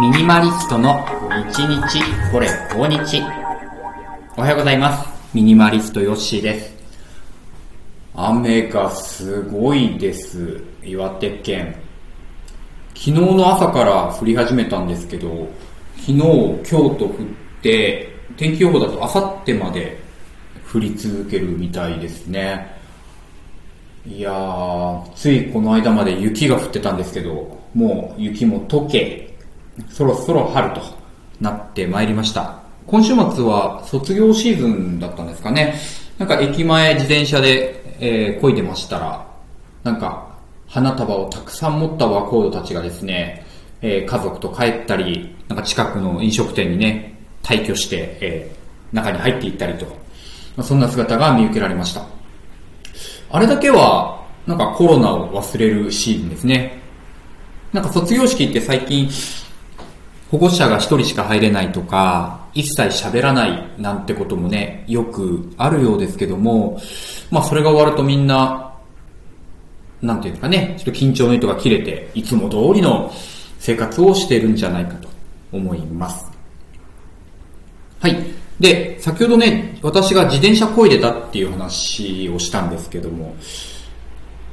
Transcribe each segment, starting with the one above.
ミニマリストの日日これ今日。おはようございます。ミニマリストヨッシーです。雨がすごいです。岩手県。昨日の朝から降り始めたんですけど昨日今日と降って天気予報だと明後日まで降り続けるみたいですね。いやーついこの間まで雪が降ってたんですけどもう雪も溶けそろそろ春となってまいりました。今週末は卒業シーズンだったんですかね。なんか駅前自転車で、えー、漕いでましたらなんか花束をたくさん持った若者たちがですね、えー、家族と帰ったりなんか近くの飲食店にね退去して、えー、中に入っていったりと、まあ、そんな姿が見受けられました。あれだけはなんかコロナを忘れるシーズンですね。なんか卒業式って最近保護者が一人しか入れないとか、一切喋らないなんてこともね、よくあるようですけども、まあそれが終わるとみんな、なんていうかね、ちょっと緊張の糸が切れて、いつも通りの生活をしてるんじゃないかと思います。はい。で、先ほどね、私が自転車こいでたっていう話をしたんですけども、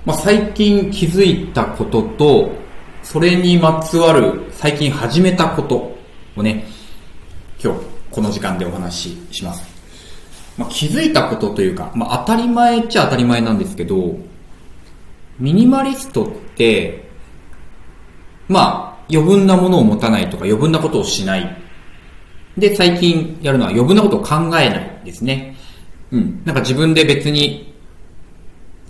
まあ最近気づいたことと、それにまつわる最近始めたことをね、今日この時間でお話しします。まあ、気づいたことというか、まあ、当たり前っちゃ当たり前なんですけど、ミニマリストって、まあ、余分なものを持たないとか余分なことをしない。で、最近やるのは余分なことを考えないですね。うん。なんか自分で別に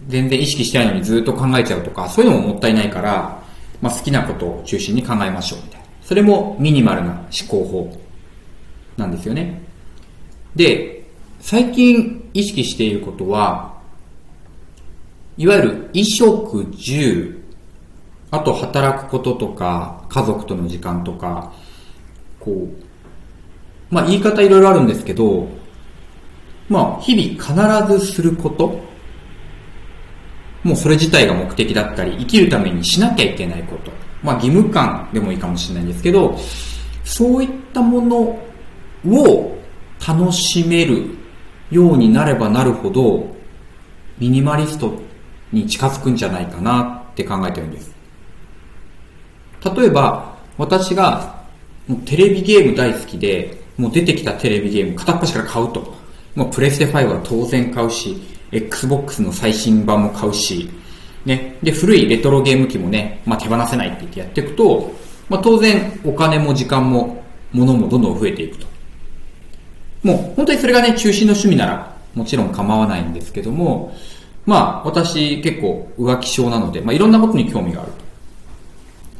全然意識してないのにずっと考えちゃうとか、そういうのももったいないから、まあ、好きなことを中心に考えましょうみたいな。それもミニマルな思考法なんですよね。で、最近意識していることは、いわゆる衣食住、あと働くこととか、家族との時間とか、こう、まあ言い方いろいろあるんですけど、まあ日々必ずすることもうそれ自体が目的だったり、生きるためにしなきゃいけないこと。まあ義務感でもいいかもしれないんですけど、そういったものを楽しめるようになればなるほど、ミニマリストに近づくんじゃないかなって考えてるんです。例えば、私がもうテレビゲーム大好きで、もう出てきたテレビゲーム片っ端から買うと。もうプレステ5は当然買うし、Xbox の最新版も買うし、ね、で、古いレトロゲーム機もね、まあ、手放せないって言ってやっていくと、まあ、当然お金も時間も物もどんどん増えていくと。もう本当にそれがね、中心の趣味ならもちろん構わないんですけども、まあ私結構浮気症なので、まあいろんなことに興味があると。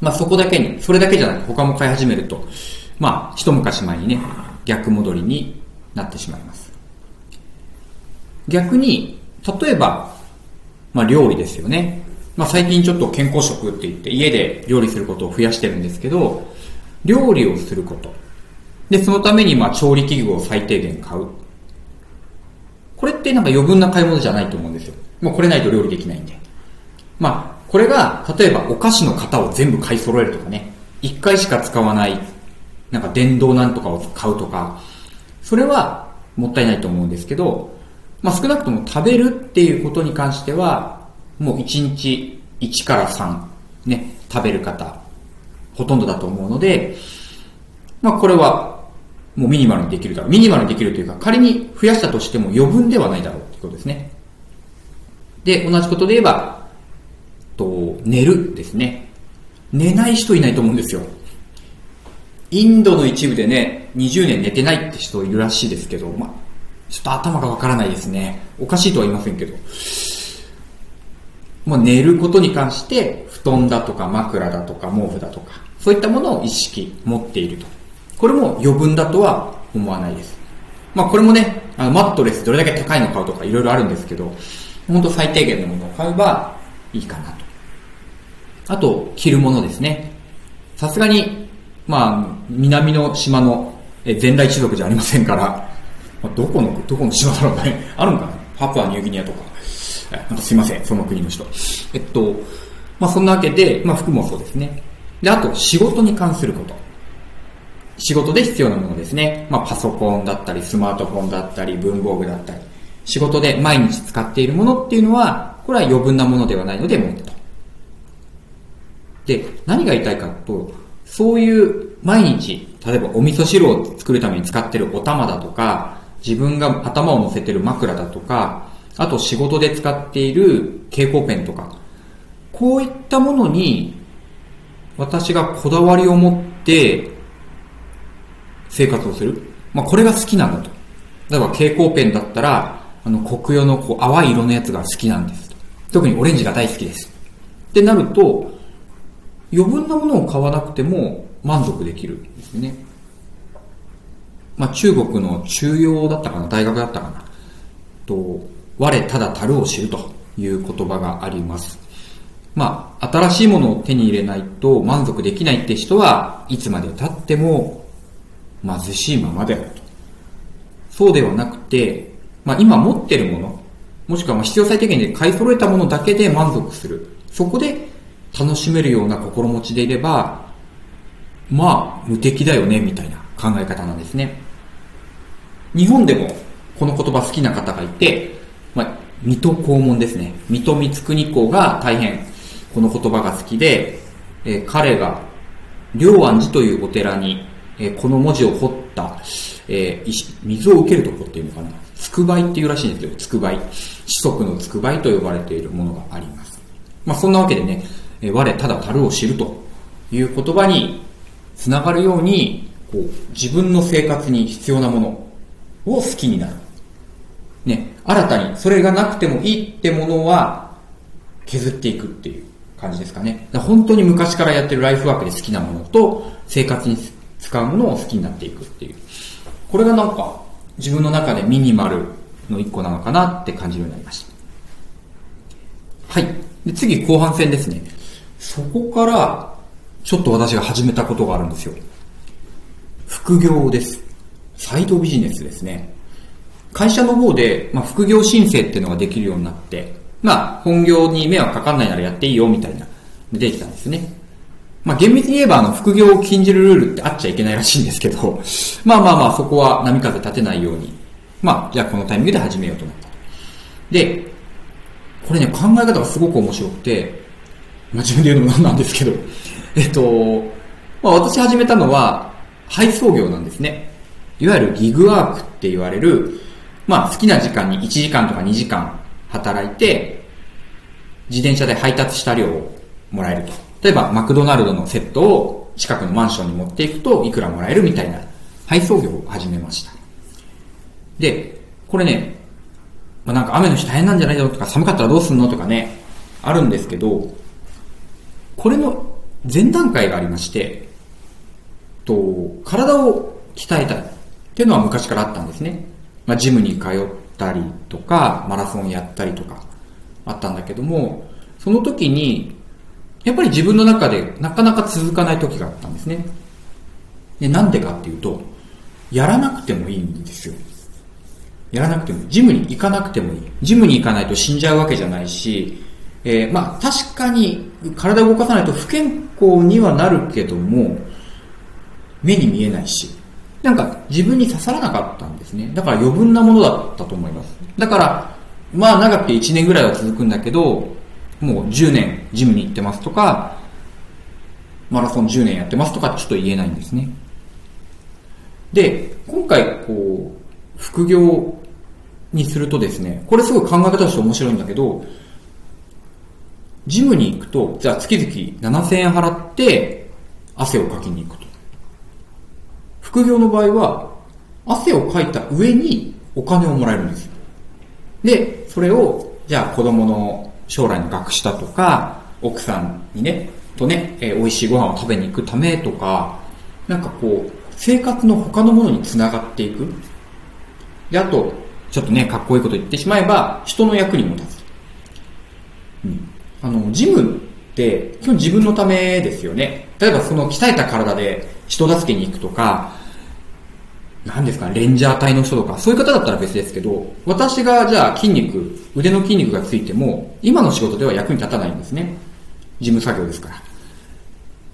まあそこだけに、それだけじゃなく他も買い始めると、まあ一昔前にね、逆戻りになってしまいます。逆に、例えば、まあ料理ですよね。まあ最近ちょっと健康食って言って家で料理することを増やしてるんですけど、料理をすること。で、そのためにまあ調理器具を最低限買う。これってなんか余分な買い物じゃないと思うんですよ。もうこれないと料理できないんで。まあ、これが、例えばお菓子の型を全部買い揃えるとかね、一回しか使わない、なんか電動なんとかを買うとか、それはもったいないと思うんですけど、まあ、少なくとも食べるっていうことに関しては、もう1日1から3、ね、食べる方、ほとんどだと思うので、まあ、これは、もうミニマルにできるだろう。ミニマルにできるというか、仮に増やしたとしても余分ではないだろうってことですね。で、同じことで言えば、と、寝るですね。寝ない人いないと思うんですよ。インドの一部でね、20年寝てないって人いるらしいですけど、まあ、ちょっと頭がわからないですね。おかしいとは言いませんけど。もう寝ることに関して、布団だとか枕だとか毛布だとか、そういったものを意識持っていると。これも余分だとは思わないです。まあこれもね、あのマットレスどれだけ高いの買うとかいろいろあるんですけど、本当最低限のものを買えばいいかなと。あと、着るものですね。さすがに、まあ、南の島の全来一族じゃありませんから、まあ、どこの、どこの島だろうね。あるんかなパプアニューギニアとか。なんかすいません、その国の人。えっと、まあそんなわけで、まあ服もそうですね。で、あと仕事に関すること。仕事で必要なものですね。まあ、パソコンだったり、スマートフォンだったり、文房具だったり、仕事で毎日使っているものっていうのは、これは余分なものではないので持ってと。で、何が言いたいかと、そういう毎日、例えばお味噌汁を作るために使ってるお玉だとか、自分が頭を乗せてる枕だとか、あと仕事で使っている蛍光ペンとか、こういったものに私がこだわりを持って生活をする。まあこれが好きなんだと。例えば蛍光ペンだったら、あの黒用のこう淡い色のやつが好きなんです。特にオレンジが大好きです。ってなると、余分なものを買わなくても満足できるんですね。まあ中国の中庸だったかな、大学だったかな。と、我ただたるを知るという言葉があります。まあ、新しいものを手に入れないと満足できないって人はいつまで経っても貧しいままであると。そうではなくて、まあ今持ってるもの、もしくはま必要最低限で買い揃えたものだけで満足する。そこで楽しめるような心持ちでいれば、まあ無敵だよね、みたいな考え方なんですね。日本でもこの言葉好きな方がいて、まあ、水戸黄門ですね。水戸光圀公が大変この言葉が好きで、えー、彼が、良安寺というお寺に、えー、この文字を彫った、えー、水を受けるとこっていうのかな。つくばいっていうらしいんですよ。つくばい。四則のつくばいと呼ばれているものがあります。まあそんなわけでね、えー、我ただ樽を知るという言葉につながるように、こう、自分の生活に必要なものを好きになる。ね、新たにそれがなくてもいいってものは削っていくっていう感じですかね。本当に昔からやってるライフワークで好きなものと、生活に使うものを好きになっていくっていう。これがなんか、自分の中でミニマルの一個なのかなって感じるようになりました。はい。で次、後半戦ですね。そこから、ちょっと私が始めたことがあるんですよ。副業です。サイドビジネスですね。会社の方で、まあ、副業申請っていうのができるようになって、まあ、本業に迷惑かかんないならやっていいよ、みたいな、出てきたんですね。まあ、厳密に言えば、あの、副業を禁じるルールってあっちゃいけないらしいんですけど、まあまあまあ、そこは波風立てないように、まあ、じゃあこのタイミングで始めようと思った。で、これね、考え方がすごく面白くて、まあ、自分で言うのもなんなんですけど、えっと、まあ、私始めたのは、配送業なんですね。いわゆるギグワークって言われる、まあ、好きな時間に1時間とか2時間働いて、自転車で配達した量をもらえると。例えば、マクドナルドのセットを近くのマンションに持っていくといくらもらえるみたいな配送業を始めました。で、これね、まあ、なんか雨の日大変なんじゃないのとか寒かったらどうすんのとかね、あるんですけど、これの前段階がありまして、と、体を鍛えたいっていうのは昔からあったんですね。まあ、ジムに通ったりとか、マラソンやったりとか、あったんだけども、その時に、やっぱり自分の中でなかなか続かない時があったんですね。で、なんでかっていうと、やらなくてもいいんですよ。やらなくても、ジムに行かなくてもいい。ジムに行かないと死んじゃうわけじゃないし、えー、まあ確かに体を動かさないと不健康にはなるけども、目に見えないし、なんか自分に刺さらなかったんですね。だから余分なものだったと思います。だから、まあ長くて1年ぐらいは続くんだけど、もう10年ジムに行ってますとか、マラソン10年やってますとかちょっと言えないんですね。で、今回こう、副業にするとですね、これすごい考え方として面白いんだけど、ジムに行くと、じゃあ月々7000円払って汗をかきに行くと。副業の場合は、汗をかいた上にお金をもらえるんですよ。で、それを、じゃあ子供の将来の学したとか、奥さんにね、とね、えー、美味しいご飯を食べに行くためとか、なんかこう、生活の他のものにつながっていく。で、あと、ちょっとね、かっこいいこと言ってしまえば、人の役にも立つ。うん。あの、ジムって、基本自分のためですよね。例えばその鍛えた体で人助けに行くとか、何ですか、レンジャー隊の人とか、そういう方だったら別ですけど、私がじゃあ筋肉、腕の筋肉がついても、今の仕事では役に立たないんですね。事務作業ですから。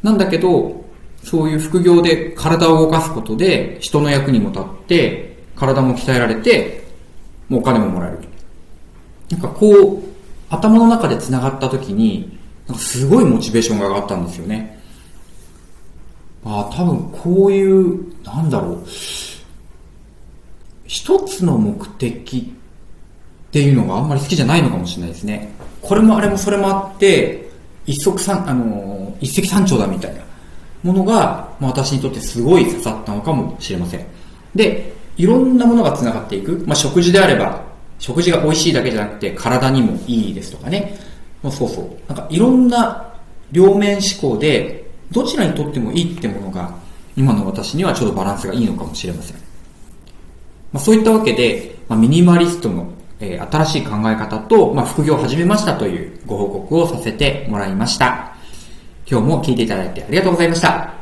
なんだけど、そういう副業で体を動かすことで人の役にも立って、体も鍛えられて、もうお金ももらえる。なんかこう、頭の中で繋がった時に、なんかすごいモチベーションが上がったんですよね。ああ、多分こういう、なんだろう。一つの目的っていうのがあんまり好きじゃないのかもしれないですね。これもあれもそれもあって、一足三、あの、一石三鳥だみたいなものが、まあ、私にとってすごい刺さったのかもしれません。で、いろんなものが繋がっていく。まあ、食事であれば、食事が美味しいだけじゃなくて体にもいいですとかね。まあ、そうそう。なんかいろんな両面思考で、どちらにとってもいいってものが、今の私にはちょうどバランスがいいのかもしれません。まあ、そういったわけで、まあ、ミニマリストの、えー新しい考え方と、まあ、副業を始めましたというご報告をさせてもらいました。今日も聞いていただいてありがとうございました。